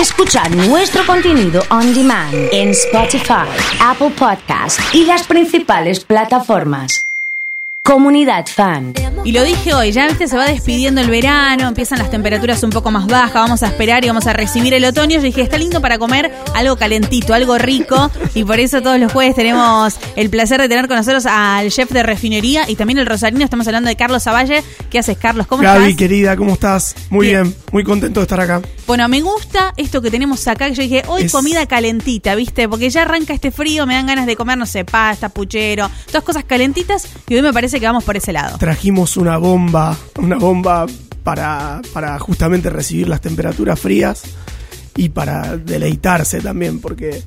Escuchar nuestro contenido on demand en Spotify, Apple Podcast y las principales plataformas. Comunidad Fan. Y lo dije hoy, ya viste, se va despidiendo el verano, empiezan las temperaturas un poco más bajas, vamos a esperar y vamos a recibir el otoño. Yo dije, está lindo para comer algo calentito, algo rico. Y por eso todos los jueves tenemos el placer de tener con nosotros al chef de refinería y también el rosarino. Estamos hablando de Carlos Zavalle. ¿Qué haces, Carlos? ¿Cómo Gaby, estás? querida, ¿cómo estás? Muy bien. muy contento de estar acá. Bueno, me gusta esto que tenemos acá, que yo dije, hoy Es- comida calentita, ¿viste? Porque ya arranca este frío, me dan ganas de comer, no sé, pasta, puchero, todas cosas calentitas, y hoy me parece que vamos por ese lado. Trajimos una bomba, una bomba para, para justamente recibir las temperaturas frías y para deleitarse también, porque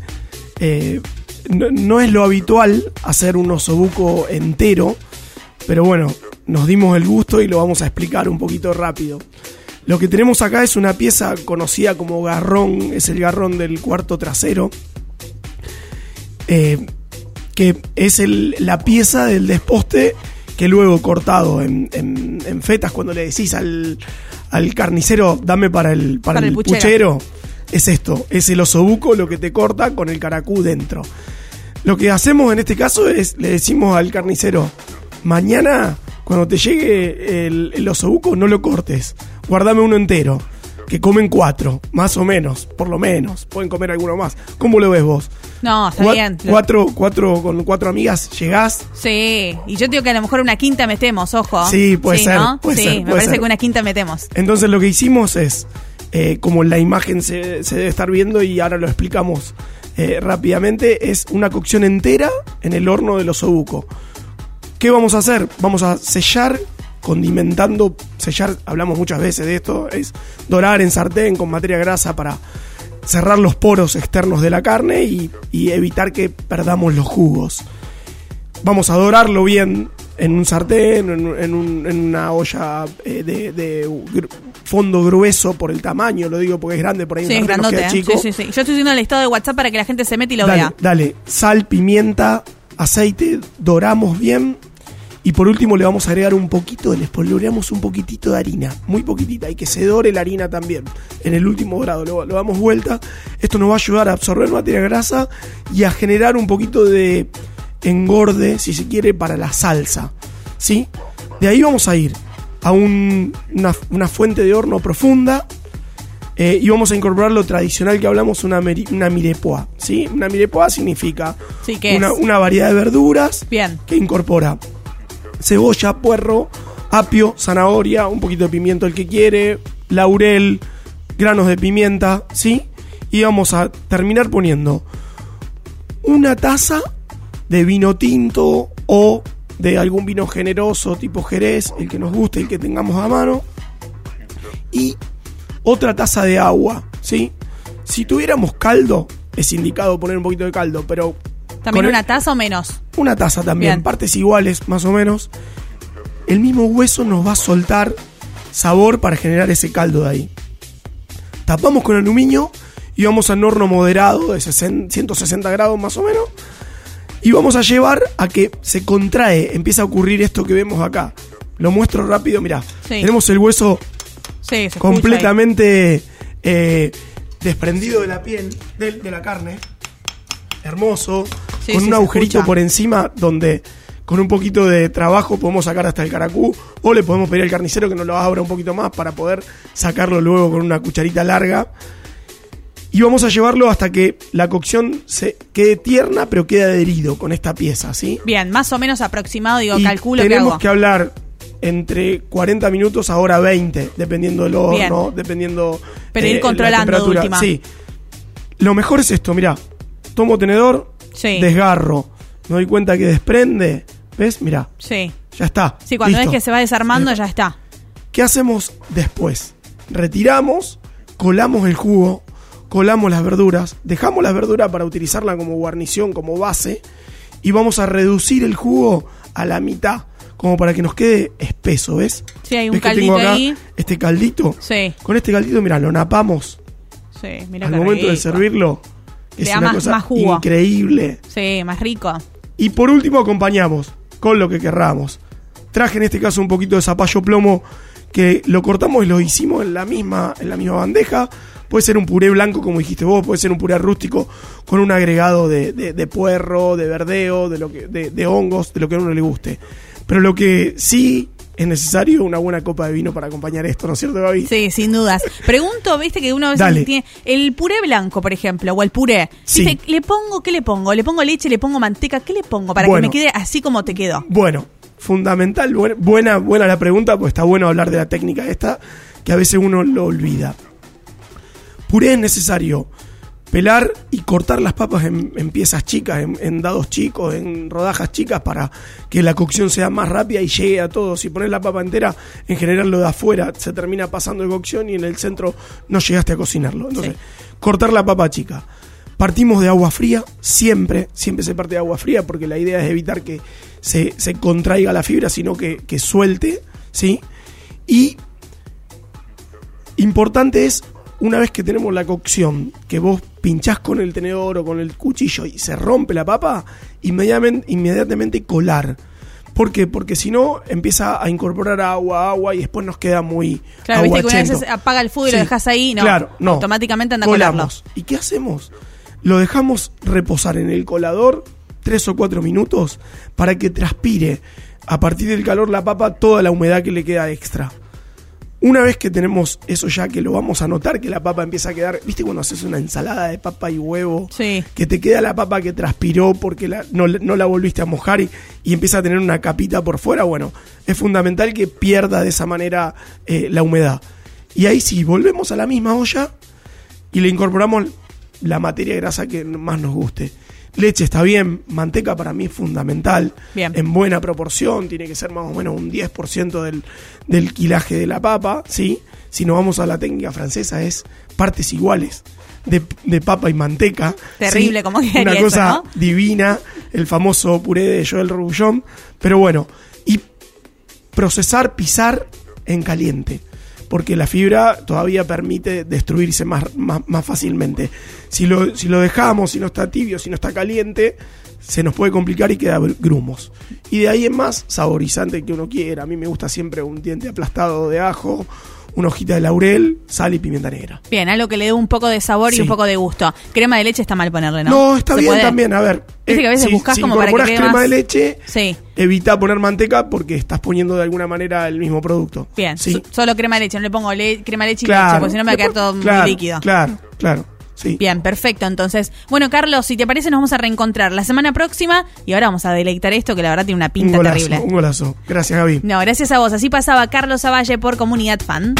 eh, no, no es lo habitual hacer un osobuco entero, pero bueno, nos dimos el gusto y lo vamos a explicar un poquito rápido. Lo que tenemos acá es una pieza conocida como garrón, es el garrón del cuarto trasero. eh, que es el- la pieza del desposte que luego cortado en, en- en fetas, cuando le decís al, al carnicero, dame para el, para Para el el puchero. puchero, es esto, es el osobuco lo que te corta con el caracú dentro. Lo que hacemos en este caso es, le decimos al carnicero, mañana cuando te llegue el, el osobuco no lo cortes, guardame uno entero, que comen cuatro, más o menos, por lo menos, pueden comer alguno más. ¿Cómo lo ves vos? No, está bien. Cuatro, cuatro, con cuatro amigas llegás. Sí, y yo digo que a lo mejor una quinta metemos, ojo. Sí, puede ser, ¿no? puede sí, ser, me parece ser. que una quinta metemos. Entonces lo que hicimos es, eh, como la imagen se, se debe estar viendo y ahora lo explicamos eh, rápidamente, es una cocción entera en el horno del osobuco. ¿Qué vamos a hacer? Vamos a sellar condimentando, sellar, hablamos muchas veces de esto, es dorar en sartén con materia grasa para cerrar los poros externos de la carne y, y evitar que perdamos los jugos. Vamos a dorarlo bien en un sartén, en, un- en un- en una olla eh, de, fondo grueso por el tamaño, lo digo porque es grande, por ahí un Sí, es sartén nos queda ¿eh? chico. Sí, sí, sí. Yo estoy haciendo el listado de WhatsApp para que la gente se mete y lo dale, vea. dale, sal, pimienta, aceite, doramos bien y por último le vamos a agregar un poquito, le espolvoreamos un poquitito de harina, muy poquitita, y que se dore la harina también. En el último dorado lo, lo damos vuelta. Esto nos va a ayudar a absorber materia grasa y a generar un poquito de engorde, si se quiere, para la salsa. ¿Sí? De ahí vamos a ir a un- una, una fuente de horno profunda eh, y vamos a incorporar lo tradicional que hablamos, una, meri- una mirepoix. ¿sí? Una mirepoix significa Sí, ¿qué una, una variedad de verduras Bien. que incorpora cebolla, puerro, apio, zanahoria, un poquito de pimiento el que quiere, laurel, granos de pimienta, ¿sí? Y vamos a terminar poniendo una taza de vino tinto o de algún vino generoso tipo Jerez, el que nos guste, el que tengamos a mano, y otra taza de agua, ¿sí? Si tuviéramos caldo, es indicado poner un poquito de caldo, pero ¿También el- una taza o menos? una taza también, Bien. partes iguales más o menos. El mismo hueso nos va a soltar sabor para generar ese caldo de ahí. Tapamos con aluminio y vamos al horno moderado de 60 160 grados más o menos. Y vamos a llevar a que se contrae, empieza a ocurrir esto que vemos acá. Lo muestro rápido, mirá. Sí. Tenemos el hueso Sí, completamente eh, desprendido de la piel, de, de la carne. Hermoso. Sí, con sí, un agujerito escucha. por encima donde con un poquito de trabajo podemos sacar hasta el caracú. O le podemos pedir al carnicero que nos lo abra un poquito más para poder sacarlo luego con una cucharita larga. Y vamos a llevarlo hasta que la cocción se quede tierna, pero quede adherido con esta pieza, ¿sí? Bien, más o menos aproximado, digo, Y calculo que tenemos hago. que hablar entre 40 minutos a hora 20, dependiendo del horno, dependiendo Pero ir la controlando de temperatura. última. Sí. Lo mejor es esto, mira, tomo tenedor, Sí. desgarro, me doy cuenta que desprende, ¿ves? Mira, Sí. ya está. Sí, cuando listo. ves que se va desarmando, ya está. ¿Qué hacemos después? Retiramos, colamos el jugo, colamos las verduras, dejamos las verduras para utilizarla como guarnición, como base, y vamos a reducir el jugo a la mitad, como para que nos quede espeso, ¿ves? Sí, hay un ¿Ves que caldito tengo acá ahí. Este caldito. Sí, Con este caldito, mira, lo napamos sí, mira al momento de servirlo. Le es da una más- cosa más jugo. increíble. Sí, más rico. Y por último acompañamos con lo que querramos. Traje en este caso un poquito de zapallo plomo que lo cortamos y lo hicimos en la misma, en la misma bandeja. Puede ser un puré blanco, como dijiste vos, puede ser un puré rústico con un agregado de, de- de puerro, de verdeo, de, lo que, de, de hongos, de lo que a uno le guste. Pero lo que sí es necesario una buena copa de vino para acompañar esto, ¿no es cierto, Gaby? Sí, sin dudas. Pregunto, viste que uno a veces Dale. tiene el puré blanco, por ejemplo, o el puré. Sí. Dice, ¿le pongo qué le pongo? ¿Le pongo leche, le pongo manteca? ¿Qué le pongo para Bueno. que me quede así como te quedó? Bueno, fundamental, buen- buena, buena la pregunta, pues está bueno hablar de la técnica esta, que a veces uno lo olvida. Puré es necesario pelar y cortar las papas en, en piezas chicas, en, en dados chicos, en rodajas chicas, para que la cocción sea más rápida y llegue a todos. Si pones la papa entera, en general lo de afuera se termina pasando de cocción y en el centro no llegaste a cocinarlo. Entonces, cortar la papa chica. Partimos de agua fría, siempre, siempre se parte de agua fría porque la idea es evitar que se, se contraiga la fibra, sino que, que suelte, ¿sí? Y importante es, una vez que tenemos la cocción, que vos pinchás con el tenedor o con el cuchillo y se rompe la papa, inmediatamente, inmediatamente colar. ¿Por qué? Porque si no, empieza a incorporar agua, agua y después nos queda muy Claro, viste que una vez apaga el fuego y lo dejas ahí, no. Claro, no. Automáticamente anda Colamos. ¿Y qué hacemos? Lo dejamos reposar en el colador tres o cuatro minutos para que transpire a partir del calor la papa toda la humedad que le queda extra. Una vez que tenemos eso ya, que lo vamos a notar, que la papa empieza a quedar, ¿viste cuando haces una ensalada de papa y huevo? Sí. Que te queda la papa que transpiró porque la- no, no la volviste a mojar y, y empieza a tener una capita por fuera. Bueno, es fundamental que pierda de esa manera eh, la humedad. Y ahí sí, volvemos a la misma olla y le incorporamos la materia grasa que más nos guste. Leche está bien, manteca para mí es fundamental, Bien. en buena proporción, tiene que ser más o menos un 10% del, del quilaje de la papa, ¿sí? Si nos vamos a la técnica francesa es partes iguales de, de papa y manteca. Terrible, ¿sí? ¿cómo quedaría Una eso, cosa no? divina, el famoso puré de Joel Rouillon, pero bueno, y procesar, pisar en caliente, porque la fibra todavía permite destruirse más, más, más fácilmente. Si lo, si lo dejamos, si no está tibio, si no está caliente, se nos puede complicar y queda gr- grumos. Y de ahí en más, saborizante que uno quiera. A mí me gusta siempre un diente aplastado de ajo, una hojita de laurel, sal y pimienta negra. Bien, algo que le dé un poco de sabor y un poco de gusto. Crema de leche está mal ponerle, ¿no? No, está ¿Se bien puede? también. A ver, Viste que a veces si, buscas si como para que crema más- de leche, Sí. evita poner manteca porque estás poniendo de alguna manera el mismo producto. Bien, Sí. so- solo crema de leche, no le pongo le- crema de leche y Claro. leche, porque si no me va a quedar todo Claro, muy líquido. Claro, claro. Sí. Bien, perfecto. Entonces, bueno, Carlos, si te parece, nos vamos a reencontrar la semana próxima y ahora vamos a deleitar esto que la verdad tiene una Un pinta golazo, terrible. un golazo. Gracias, Gaby. No, gracias a vos. Así pasaba Carlos Zavalle por Comunidad Fan.